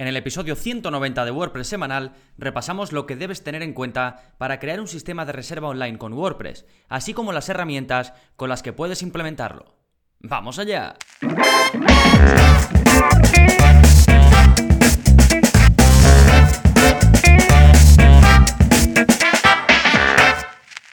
En el episodio 190 de WordPress semanal repasamos lo que debes tener en cuenta para crear un sistema de reserva online con WordPress, así como las herramientas con las que puedes implementarlo. ¡Vamos allá!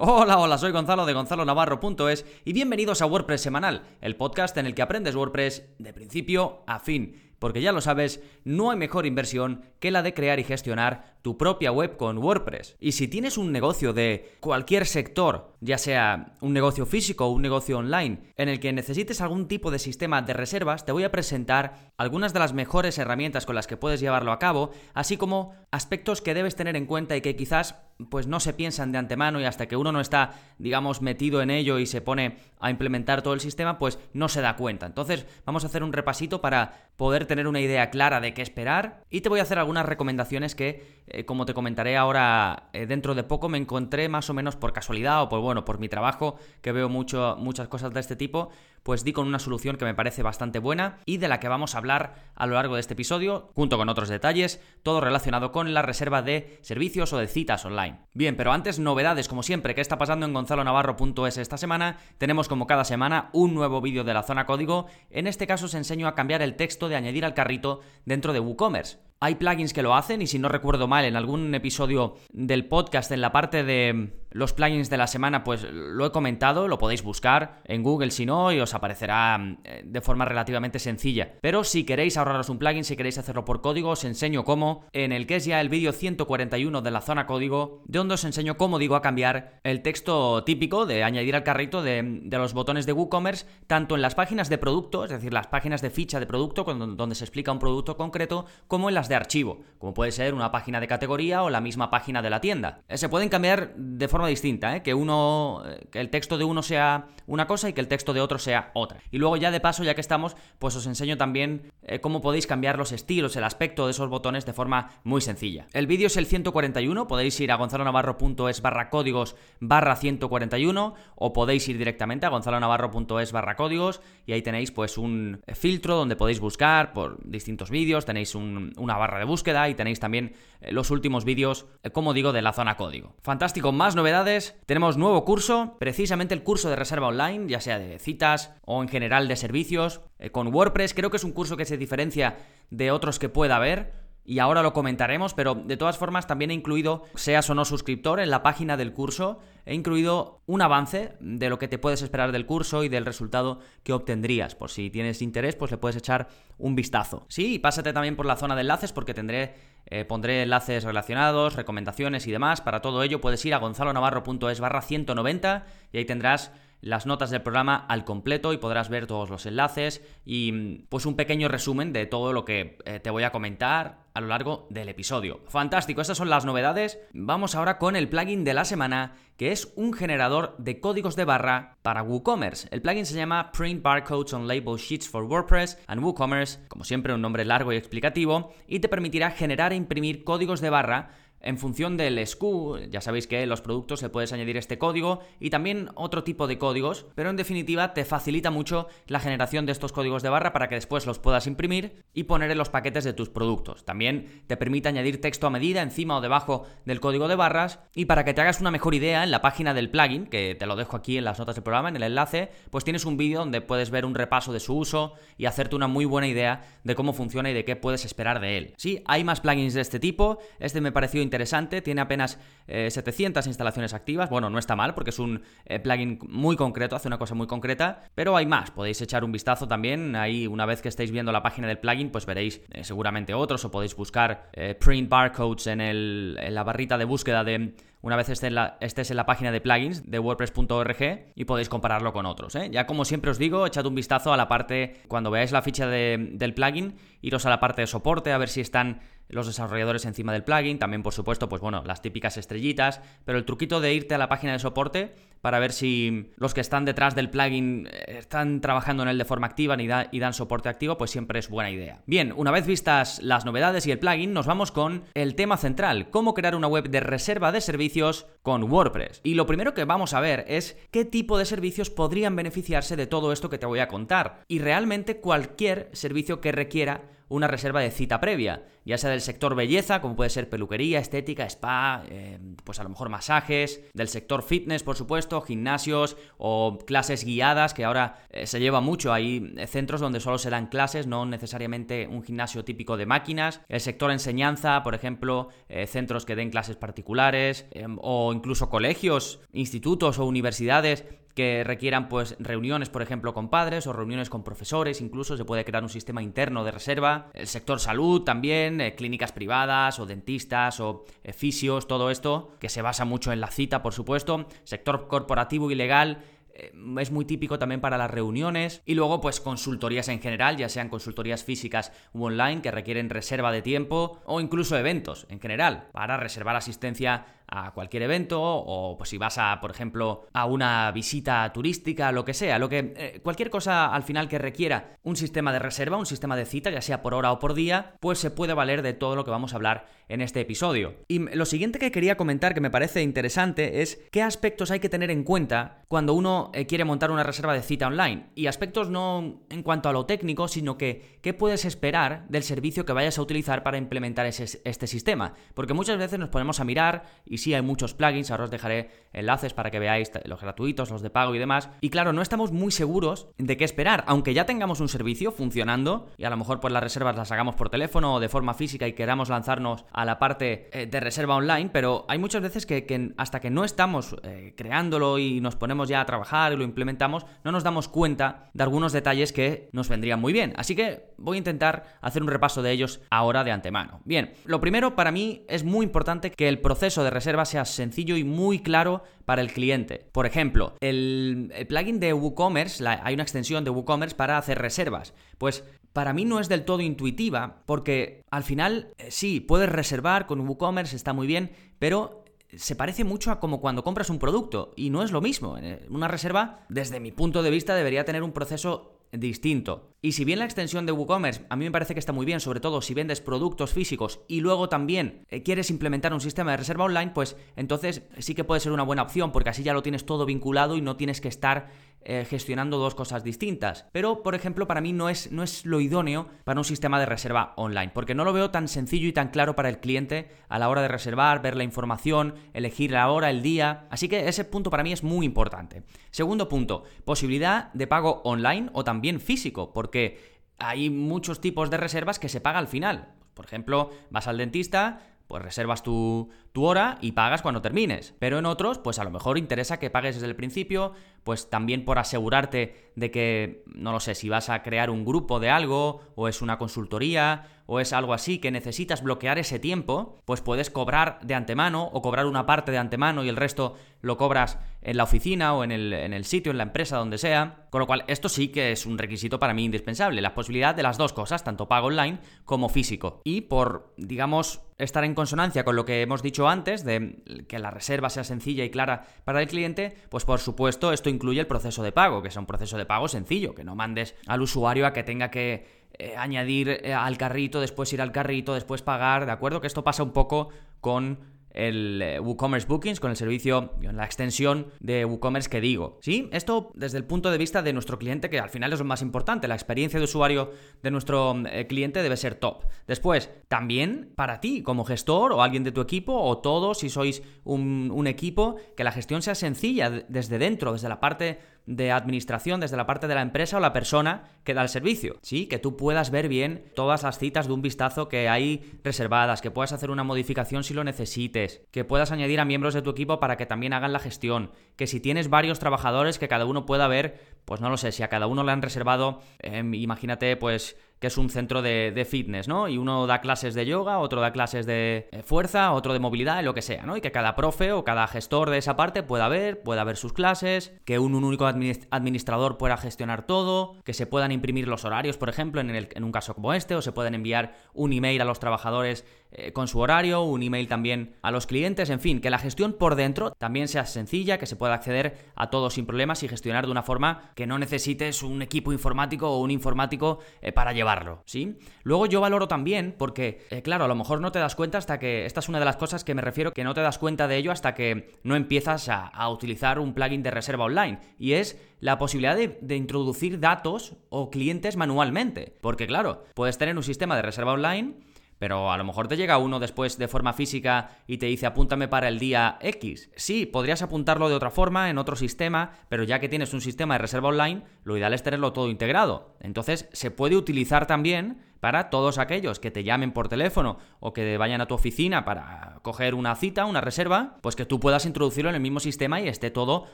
Hola, hola, soy Gonzalo de gonzalonavarro.es y bienvenidos a WordPress Semanal, el podcast en el que aprendes WordPress de principio a fin porque ya lo sabes, no hay mejor inversión que la de crear y gestionar tu propia web con WordPress. Y si tienes un negocio de cualquier sector, ya sea un negocio físico o un negocio online, en el que necesites algún tipo de sistema de reservas, te voy a presentar algunas de las mejores herramientas con las que puedes llevarlo a cabo, así como aspectos que debes tener en cuenta y que quizás pues no se piensan de antemano y hasta que uno no está, digamos, metido en ello y se pone a implementar todo el sistema, pues no se da cuenta. Entonces, vamos a hacer un repasito para poder tener una idea clara de qué esperar y te voy a hacer algunas recomendaciones que, eh, como te comentaré ahora eh, dentro de poco, me encontré más o menos por casualidad o por, bueno, por mi trabajo, que veo mucho, muchas cosas de este tipo, pues di con una solución que me parece bastante buena y de la que vamos a hablar a lo largo de este episodio, junto con otros detalles, todo relacionado con la reserva de servicios o de citas online. Bien, pero antes novedades como siempre, ¿qué está pasando en gonzalonavarro.es esta semana? Tenemos como cada semana un nuevo vídeo de la zona código, en este caso os enseño a cambiar el texto de añadir al carrito dentro de WooCommerce. Hay plugins que lo hacen y si no recuerdo mal, en algún episodio del podcast, en la parte de los plugins de la semana, pues lo he comentado, lo podéis buscar en Google si no y os aparecerá eh, de forma relativamente sencilla. Pero si queréis ahorraros un plugin, si queréis hacerlo por código, os enseño cómo, en el que es ya el vídeo 141 de la zona código, de donde os enseño cómo digo a cambiar el texto típico de añadir al carrito de, los botones de WooCommerce, tanto en las páginas de producto, es decir, las páginas de ficha de producto, donde se explica un producto concreto, como en las de archivo, como puede ser una página de categoría o la misma página de la tienda. Eh, se pueden cambiar de forma distinta, ¿eh? que uno, que el texto de uno sea una cosa y que el texto de otro sea otra. Y luego ya de paso, ya que estamos, pues os enseño también cómo podéis cambiar los estilos, el aspecto de esos botones de forma muy sencilla. El vídeo es el 141, podéis ir a gonzalonavarro.es barra códigos barra 141 o podéis ir directamente a gonzalonavarro.es barra códigos y ahí tenéis pues un filtro donde podéis buscar por distintos vídeos, tenéis una barra de búsqueda y tenéis también eh, los últimos vídeos, eh, como digo, de la zona código. Fantástico, más novedades. Tenemos nuevo curso, precisamente el curso de reserva online, ya sea de citas o en general de servicios, eh, con WordPress. Creo que es un curso que se diferencia de otros que pueda haber y ahora lo comentaremos, pero de todas formas también he incluido, seas o no suscriptor, en la página del curso, he incluido un avance de lo que te puedes esperar del curso y del resultado que obtendrías. Por si tienes interés, pues le puedes echar un vistazo. Sí, pásate también por la zona de enlaces porque tendré, eh, pondré enlaces relacionados, recomendaciones y demás. Para todo ello puedes ir a gonzalonavarro.es barra 190 y ahí tendrás las notas del programa al completo y podrás ver todos los enlaces y pues un pequeño resumen de todo lo que eh, te voy a comentar a lo largo del episodio. Fantástico, estas son las novedades. Vamos ahora con el plugin de la semana, que es un generador de códigos de barra para WooCommerce. El plugin se llama Print Barcodes on Label Sheets for WordPress and WooCommerce, como siempre un nombre largo y explicativo, y te permitirá generar e imprimir códigos de barra en función del SKU, ya sabéis que en los productos se puedes añadir este código y también otro tipo de códigos, pero en definitiva te facilita mucho la generación de estos códigos de barra para que después los puedas imprimir y poner en los paquetes de tus productos. También te permite añadir texto a medida encima o debajo del código de barras y para que te hagas una mejor idea en la página del plugin, que te lo dejo aquí en las notas del programa, en el enlace, pues tienes un vídeo donde puedes ver un repaso de su uso y hacerte una muy buena idea de cómo funciona y de qué puedes esperar de él. Sí, hay más plugins de este tipo, este me pareció interesante, tiene apenas 700 eh, instalaciones activas, bueno, no está mal porque es un eh, plugin muy concreto, hace una cosa muy concreta, pero hay más, podéis echar un vistazo también, ahí una vez que estéis viendo la página del plugin, pues veréis eh, seguramente otros o podéis buscar print barcodes en, el, en la barrita de búsqueda de una vez estés en, la, estés en la página de plugins de wordpress.org y podéis compararlo con otros. ¿eh? Ya como siempre os digo, echad un vistazo a la parte, cuando veáis la ficha del plugin, iros a la parte de soporte a ver si están los desarrolladores encima del plugin, también por supuesto, pues bueno, las típicas estrellitas, pero el truquito de irte a la página de soporte para ver si los que están detrás del plugin eh, están trabajando en él de forma activa y, dan soporte activo, pues siempre es buena idea. Bien, una vez vistas las novedades y el plugin, nos vamos con el tema central, cómo crear una web de reserva de servicios con WordPress. Y lo primero que vamos a ver es qué tipo de servicios podrían beneficiarse de todo esto que te voy a contar. Y realmente cualquier servicio que requiera una reserva de cita previa, ya sea del sector belleza, como puede ser peluquería, estética, spa, eh, pues a lo mejor masajes, del sector fitness, por supuesto, gimnasios o clases guiadas, que ahora eh, se lleva mucho. Hay centros donde solo se dan clases, no necesariamente un gimnasio típico de máquinas. El sector enseñanza, por ejemplo, eh, centros que den clases particulares o incluso colegios, institutos o universidades que requieran pues reuniones, por ejemplo, con padres o reuniones con profesores, incluso se puede crear un sistema interno de reserva. El sector salud también, eh, clínicas privadas o dentistas o eh, fisios, todo esto, que se basa mucho en la cita, por supuesto. Sector corporativo y legal eh, es muy típico también para las reuniones y luego pues consultorías en general, ya sean consultorías físicas u online que requieren reserva de tiempo o incluso eventos en general para reservar asistencia a cualquier evento o pues si vas a, por ejemplo, a una visita turística, lo que sea, lo que eh, cualquier cosa al final que requiera un sistema de reserva, un sistema de cita, ya sea por hora o por día, pues se puede valer de todo lo que vamos a hablar en este episodio. Y lo siguiente que quería comentar que me parece interesante es qué aspectos hay que tener en cuenta cuando uno eh, quiere montar una reserva de cita online. Y aspectos no en cuanto a lo técnico, sino que qué puedes esperar del servicio que vayas a utilizar para implementar este sistema. Porque muchas veces nos ponemos a mirar y sí hay muchos plugins, ahora os dejaré enlaces para que veáis los gratuitos, los de pago y demás. Y claro, no estamos muy seguros de qué esperar, aunque ya tengamos un servicio funcionando y a lo mejor pues las reservas las hagamos por teléfono o de forma física y queramos lanzarnos a la parte eh, de reserva online, pero hay muchas veces que, hasta que no estamos eh, creándolo y nos ponemos ya a trabajar y lo implementamos, no nos damos cuenta de algunos detalles que nos vendrían muy bien. Así que voy a intentar hacer un repaso de ellos ahora de antemano. Bien, lo primero para mí es muy importante que el proceso de reserva sea sencillo y muy claro para el cliente. Por ejemplo, el, plugin de WooCommerce, hay una extensión de WooCommerce para hacer reservas. Pues para mí no es del todo intuitiva, porque al final eh, sí, puedes reservar con WooCommerce, está muy bien, pero se parece mucho a como cuando compras un producto y no es lo mismo. Eh, una reserva, desde mi punto de vista, debería tener un proceso distinto. Y si bien la extensión de WooCommerce a mí me parece que está muy bien, sobre todo si vendes productos físicos y luego también eh, quieres implementar un sistema de reserva online, pues entonces sí que puede ser una buena opción porque así ya lo tienes todo vinculado y no tienes que estar eh, gestionando dos cosas distintas. Pero, por ejemplo, para mí no es, no es lo idóneo para un sistema de reserva online, porque no lo veo tan sencillo y tan claro para el cliente a la hora de reservar, ver la información, elegir la hora, el día. Así que ese punto para mí es muy importante. Segundo punto, posibilidad de pago online o también físico, porque hay muchos tipos de reservas que se paga al final. Por ejemplo, vas al dentista, pues reservas tu, tu, hora y pagas cuando termines. Pero en otros, pues a lo mejor interesa que pagues desde el principio, pues también por asegurarte de que, no lo sé, si vas a crear un grupo de algo, o es una consultoría, o es algo así que necesitas bloquear ese tiempo, pues puedes cobrar de antemano o cobrar una parte de antemano y el resto lo cobras en la oficina o en el, en el sitio, en la empresa, donde sea. Con lo cual, esto sí que es un requisito para mí indispensable, la posibilidad de las dos cosas, tanto pago online como físico. Y por, digamos, estar en consonancia con lo que hemos dicho antes, de que la reserva sea sencilla y clara para el cliente, pues por supuesto esto incluye el proceso de pago, que es un proceso de pago sencillo, que no mandes al usuario a que tenga que eh, añadir eh, al carrito, después ir al carrito, después pagar, ¿de acuerdo? Que esto pasa un poco con el eh, WooCommerce Bookings, con el servicio, la extensión de WooCommerce que digo. ¿Sí? Esto desde el punto de vista de nuestro cliente, que al final es lo más importante, la experiencia de usuario de nuestro cliente debe ser top. Después, también para ti como gestor o alguien de tu equipo o todos, si sois un equipo, que la gestión sea sencilla desde dentro, desde la parte de administración desde la parte de la empresa o la persona que da el servicio. Sí, que tú puedas ver bien todas las citas de un vistazo que hay reservadas, que puedas hacer una modificación si lo necesites, que puedas añadir a miembros de tu equipo para que también hagan la gestión, que si tienes varios trabajadores que cada uno pueda ver, pues no lo sé, si a cada uno le han reservado, em, imagínate pues que es un centro de, fitness, ¿no? Y uno da clases de yoga, otro da clases de eh, fuerza, otro de movilidad, lo que sea, ¿no? Y que cada profe o cada gestor de esa parte pueda ver, pueda ver sus clases, que un, único administrador pueda gestionar todo, que se puedan imprimir los horarios, por ejemplo, en, en un caso como este, o se pueden enviar un email a los trabajadores eh, con su horario, un email también a los clientes, en fin, que la gestión por dentro también sea sencilla, que se pueda acceder a todo sin problemas y gestionar de una forma que no necesites un equipo informático o un informático eh, para llevarlo, ¿sí? Luego yo valoro también, porque, eh, claro, a lo mejor no te das cuenta hasta que, esta es una de las cosas que me refiero, que no te das cuenta de ello hasta que no empiezas a, utilizar un plugin de reserva online, y es la posibilidad de, de, introducir datos o clientes manualmente. Porque claro, puedes tener un sistema de reserva online pero a lo mejor te llega uno después de forma física y te dice apúntame para el día X. Sí, podrías apuntarlo de otra forma, en otro sistema, pero ya que tienes un sistema de reserva online, lo ideal es tenerlo todo integrado. Entonces, se puede utilizar también para todos aquellos que te llamen por teléfono o que vayan a tu oficina para coger una cita, una reserva, pues que tú puedas introducirlo en el mismo sistema y esté todo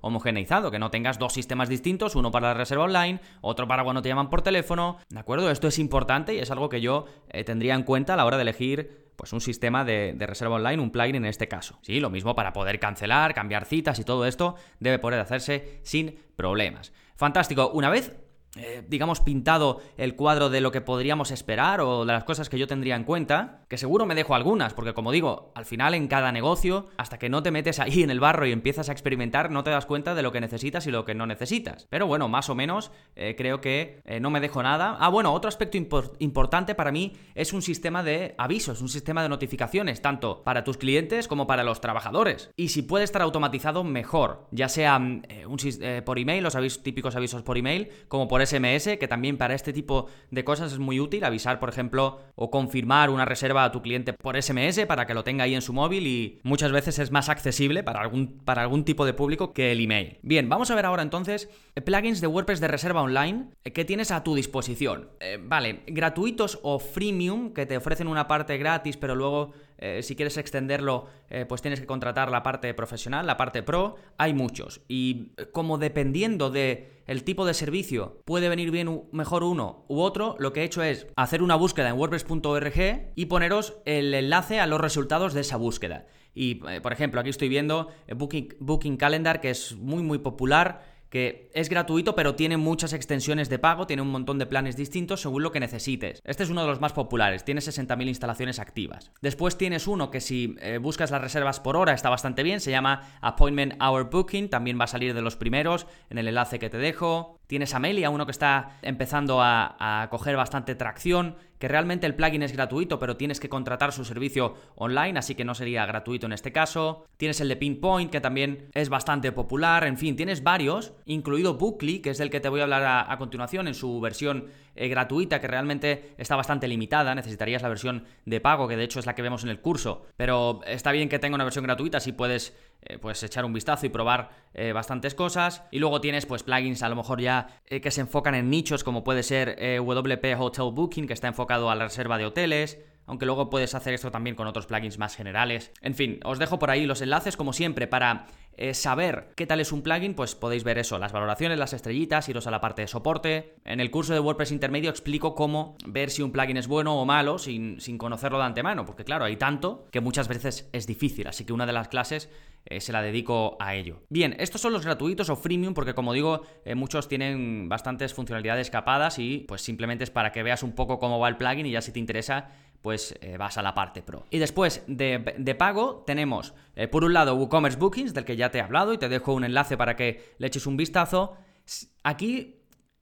homogeneizado, que no tengas dos sistemas distintos, uno para la reserva online, otro para cuando te llaman por teléfono, ¿de acuerdo? Esto es importante y es algo que yo eh, tendría en cuenta a la hora de elegir pues un sistema de, de, reserva online, un plugin en este caso. Sí, lo mismo para poder cancelar, cambiar citas y todo esto debe poder hacerse sin problemas. Fantástico. Una vez eh, digamos, pintado el cuadro de lo que podríamos esperar o de las cosas que yo tendría en cuenta, que seguro me dejo algunas, porque como digo, al final en cada negocio, hasta que no te metes ahí en el barro y empiezas a experimentar, no te das cuenta de lo que necesitas y lo que no necesitas. Pero bueno, más o menos eh, creo que eh, no me dejo nada. Ah, bueno, otro aspecto importante para mí es un sistema de avisos, un sistema de notificaciones, tanto para tus clientes como para los trabajadores. Y si puede estar automatizado, mejor, ya sea un, por email, los avisos, típicos avisos por email, como por SMS, que también para este tipo de cosas es muy útil, avisar, por ejemplo, o confirmar una reserva a tu cliente por SMS para que lo tenga ahí en su móvil y muchas veces es más accesible para algún, para algún tipo de público que el email. Bien, vamos a ver ahora entonces plugins de WordPress de reserva online que tienes a tu disposición. Eh, vale, gratuitos o freemium, que te ofrecen una parte gratis, pero luego eh, si quieres extenderlo, eh, pues tienes que contratar la parte profesional, la parte pro. Hay muchos. Y como dependiendo de el tipo de servicio puede venir bien mejor uno u otro, lo que he hecho es hacer una búsqueda en wordpress.org y poneros el enlace a los resultados de esa búsqueda. Y, eh, por ejemplo, aquí estoy viendo Booking, Booking Calendar, que es muy, muy popular que es gratuito pero tiene muchas extensiones de pago, tiene un montón de planes distintos según lo que necesites. Este es uno de los más populares, tiene 60.000 instalaciones activas. Después tienes uno que si eh, buscas las reservas por hora está bastante bien, se llama Appointment Hour Booking, también va a salir de los primeros en el enlace que te dejo. Tienes Amelia, uno que está empezando a, a coger bastante tracción, que realmente el plugin es gratuito, pero tienes que contratar su servicio online, así que no sería gratuito en este caso. Tienes el de Pinpoint, que también es bastante popular. En fin, tienes varios, incluido Bookly, que es del que te voy a hablar a, continuación en su versión eh, gratuita, que realmente está bastante limitada. Necesitarías la versión de pago, que de hecho es la que vemos en el curso. Pero está bien que tenga una versión gratuita si puedes eh, pues echar un vistazo y probar eh, bastantes cosas. Y luego tienes pues plugins a lo mejor ya que se enfocan en nichos, como puede ser WP Hotel Booking, que está enfocado a la reserva de hoteles aunque luego puedes hacer esto también con otros plugins más generales. En fin, os dejo por ahí los enlaces como siempre para eh, saber qué tal es un plugin, pues podéis ver eso, las valoraciones, las estrellitas, iros a la parte de soporte. En el curso de WordPress intermedio explico cómo ver si un plugin es bueno o malo sin, sin conocerlo de antemano, porque claro, hay tanto que muchas veces es difícil, así que una de las clases eh, se la dedico a ello. Bien, estos son los gratuitos o freemium, porque como digo, eh, muchos tienen bastantes funcionalidades capadas y pues simplemente es para que veas un poco cómo va el plugin y ya si te interesa pues eh, vas a la parte pro. Y después de, pago tenemos, por un lado, WooCommerce Bookings, del que ya te he hablado y te dejo un enlace para que le eches un vistazo. Aquí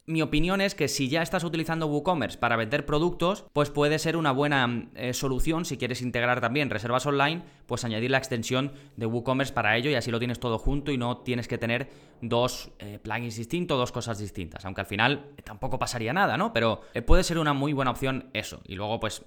mi opinión es que si ya estás utilizando WooCommerce para vender productos, pues puede ser una buena eh, solución si quieres integrar también reservas online, pues añadir la extensión de WooCommerce para ello y así lo tienes todo junto y no tienes que tener dos eh, plugins distintos, dos cosas distintas, aunque al final tampoco pasaría nada, ¿no? Pero eh, puede ser una muy buena opción eso. Y luego pues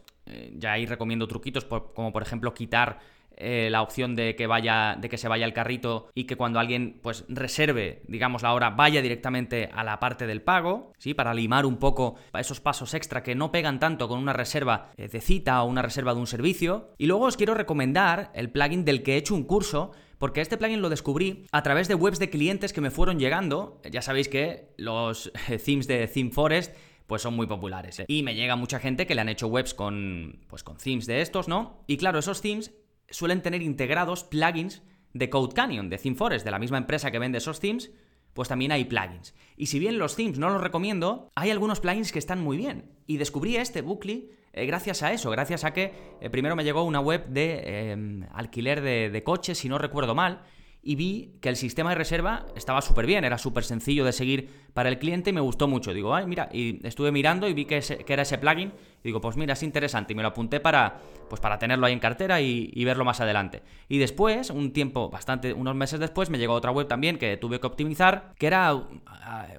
ya ahí recomiendo truquitos como por ejemplo quitar eh, la opción de que vaya, de que se vaya el carrito y que cuando alguien pues reserve, digamos la hora, vaya directamente a la parte del pago, ¿sí? Para limar un poco esos pasos extra que no pegan tanto con una reserva eh, de cita o una reserva de un servicio. Y luego os quiero recomendar el plugin del que he hecho un curso porque este plugin lo descubrí a través de webs de clientes que me fueron llegando. Ya sabéis que los themes de ThemeForest pues son muy populares. ¿eh? Y me llega mucha gente que le han hecho webs con, pues con themes de estos, ¿no? Y claro, esos themes suelen tener integrados plugins de Code Canyon, de ThemeForest, de la misma empresa que vende esos themes, pues también hay plugins. Y si bien los themes no los recomiendo, hay algunos plugins que están muy bien. Y descubrí este Bookly eh, gracias a eso, gracias a que eh, primero me llegó una web de em, alquiler de coches, si no recuerdo mal, y vi que el sistema de reserva estaba súper bien, era súper sencillo de seguir para el cliente y me gustó mucho. Digo, ay, mira, y estuve mirando y vi que, era ese plugin. Y digo, pues mira, es interesante. Y me lo apunté para, pues para tenerlo ahí en cartera y, verlo más adelante. Y después, un tiempo, bastante, unos meses después, me llegó otra web también que tuve que optimizar, que era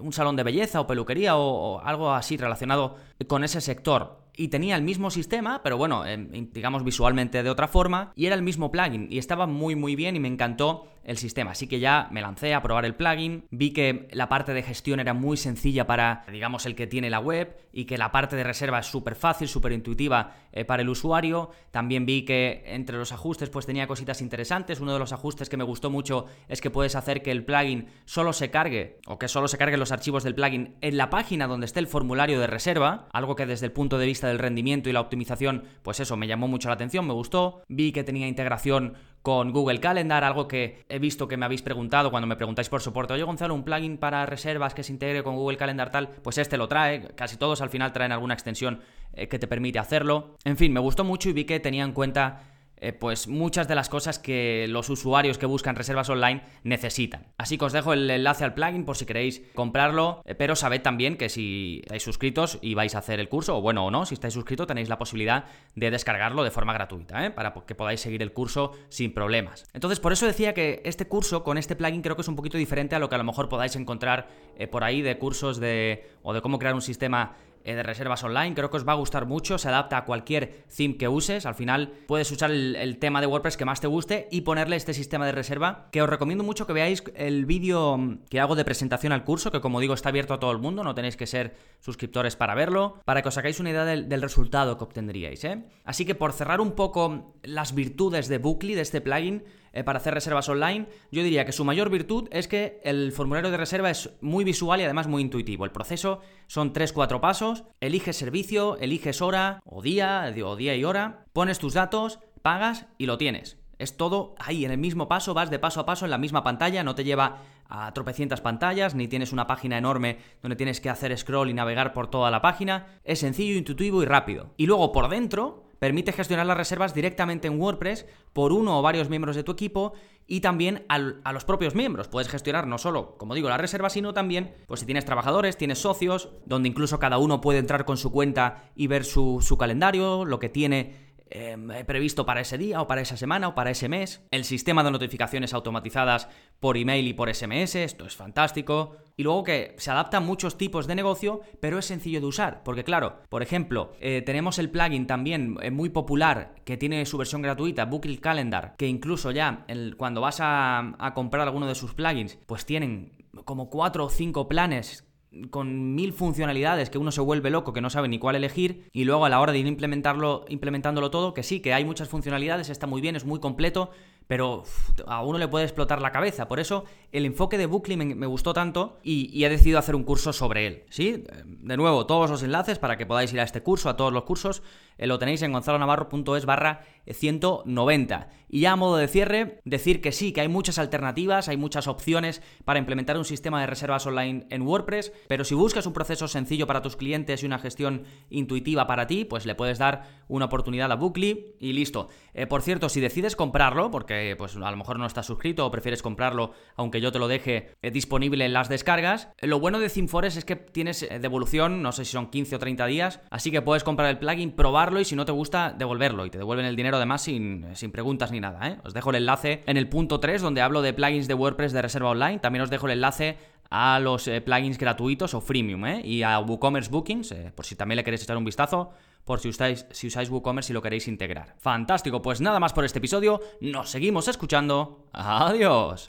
un salón de belleza o peluquería o algo así relacionado con ese sector. Y tenía el mismo sistema, pero bueno, em, digamos visualmente de otra forma, y era el mismo plugin y estaba muy muy bien y me encantó el sistema. Así que ya me lancé a probar el plugin, vi que la parte de gestión era muy sencilla para, digamos, el que tiene la web y que la parte de reserva es súper fácil, súper intuitiva eh, para el usuario. También vi que entre los ajustes pues tenía cositas interesantes. Uno de los ajustes que me gustó mucho es que puedes hacer que el plugin solo se cargue o que solo se carguen los archivos del plugin en la página donde esté el formulario de reserva, algo que desde el punto de vista del rendimiento y la optimización, pues eso me llamó mucho la atención, me gustó. Vi que tenía integración con Google Calendar, algo que he visto que me habéis preguntado cuando me preguntáis por soporte. Oye, Gonzalo, un plugin para reservas que se integre con Google Calendar tal, pues este lo trae. Casi todos al final traen alguna extensión eh, que te permite hacerlo. En fin, me gustó mucho y vi que tenía en cuenta eh, pues muchas de las cosas que los usuarios que buscan reservas online necesitan. Así que os dejo el enlace al plugin por si queréis comprarlo, eh, pero sabed también que si estáis suscritos y vais a hacer el curso, o bueno o no, si estáis suscritos tenéis la posibilidad de descargarlo de forma gratuita, ¿eh? para que podáis seguir el curso sin problemas. Entonces, por eso decía que este curso con este plugin creo que es un poquito diferente a lo que a lo mejor podáis encontrar por ahí de cursos de o de cómo crear un sistema eh, de reservas online. Creo que os va a gustar mucho, se adapta a cualquier theme que uses. Al final puedes usar el, tema de WordPress que más te guste y ponerle este sistema de reserva que os recomiendo mucho que veáis el vídeo que hago de presentación al curso, que como digo está abierto a todo el mundo, no tenéis que ser suscriptores para verlo, para que os sacáis una idea del, del resultado que obtendríais. ¿eh? Así que por cerrar un poco las virtudes de Bookly, de este plugin, eh, para hacer reservas online, yo diría que su mayor virtud es que el formulario de reserva es muy visual y además muy intuitivo. El proceso son 3-4 pasos, eliges servicio, eliges hora o día, o día y hora, pones tus datos, pagas y lo tienes. Es todo ahí, en el mismo paso, vas de paso a paso en la misma pantalla, no te lleva a tropecientas pantallas, ni tienes una página enorme donde tienes que hacer scroll y navegar por toda la página. Es sencillo, intuitivo y rápido. Y luego por dentro permite gestionar las reservas directamente en WordPress por uno o varios miembros de tu equipo y también a los propios miembros. Puedes gestionar no solo, como digo, las reservas, sino también, pues si tienes trabajadores, tienes socios, donde incluso cada uno puede entrar con su cuenta y ver su, su calendario, lo que tiene Em, previsto para ese día o para esa semana o para ese mes. El sistema de notificaciones automatizadas por email y por SMS, esto es fantástico. Y luego que se adapta a muchos tipos de negocio, pero es sencillo de usar. Porque claro, por ejemplo, eh, tenemos el plugin también eh, muy popular que tiene su versión gratuita, Bookly Calendar, que incluso ya cuando vas a, a comprar alguno de sus plugins, pues tienen como cuatro o cinco planes con mil funcionalidades que uno se vuelve loco, que no sabe ni cuál elegir, y luego a la hora de ir implementarlo, implementándolo todo, que sí, que hay muchas funcionalidades, está muy bien, es muy completo, pero a uno le puede explotar la cabeza. Por eso el enfoque de Bookly me, gustó tanto y, he decidido hacer un curso sobre él. ¿Sí? De nuevo, todos los enlaces para que podáis ir a este curso, a todos los cursos, eh, lo tenéis en gonzalonavarro.es barra 190. Y ya a modo de cierre, decir que sí, que hay muchas alternativas, hay muchas opciones para implementar un sistema de reservas online en WordPress, pero si buscas un proceso sencillo para tus clientes y una gestión intuitiva para ti, pues le puedes dar una oportunidad a Bookly y listo. Eh, por cierto, si decides comprarlo, porque pues a lo mejor no estás suscrito o prefieres comprarlo aunque yo te lo deje eh, disponible en las descargas. Lo bueno de ThemeForest es que tienes eh, devolución, no sé si son 15 o 30 días, así que puedes comprar el plugin, probarlo y si no te gusta, devolverlo y te devuelven el dinero además sin, sin preguntas ni nada. ¿eh? Os dejo el enlace en el punto 3 donde hablo de plugins de WordPress de reserva online. También os dejo el enlace a los plugins gratuitos o freemium y a WooCommerce Bookings, por si también le queréis echar un vistazo por si usáis, si usáis WooCommerce y lo queréis integrar. Fantástico, pues nada más por este episodio, nos seguimos escuchando. Adiós.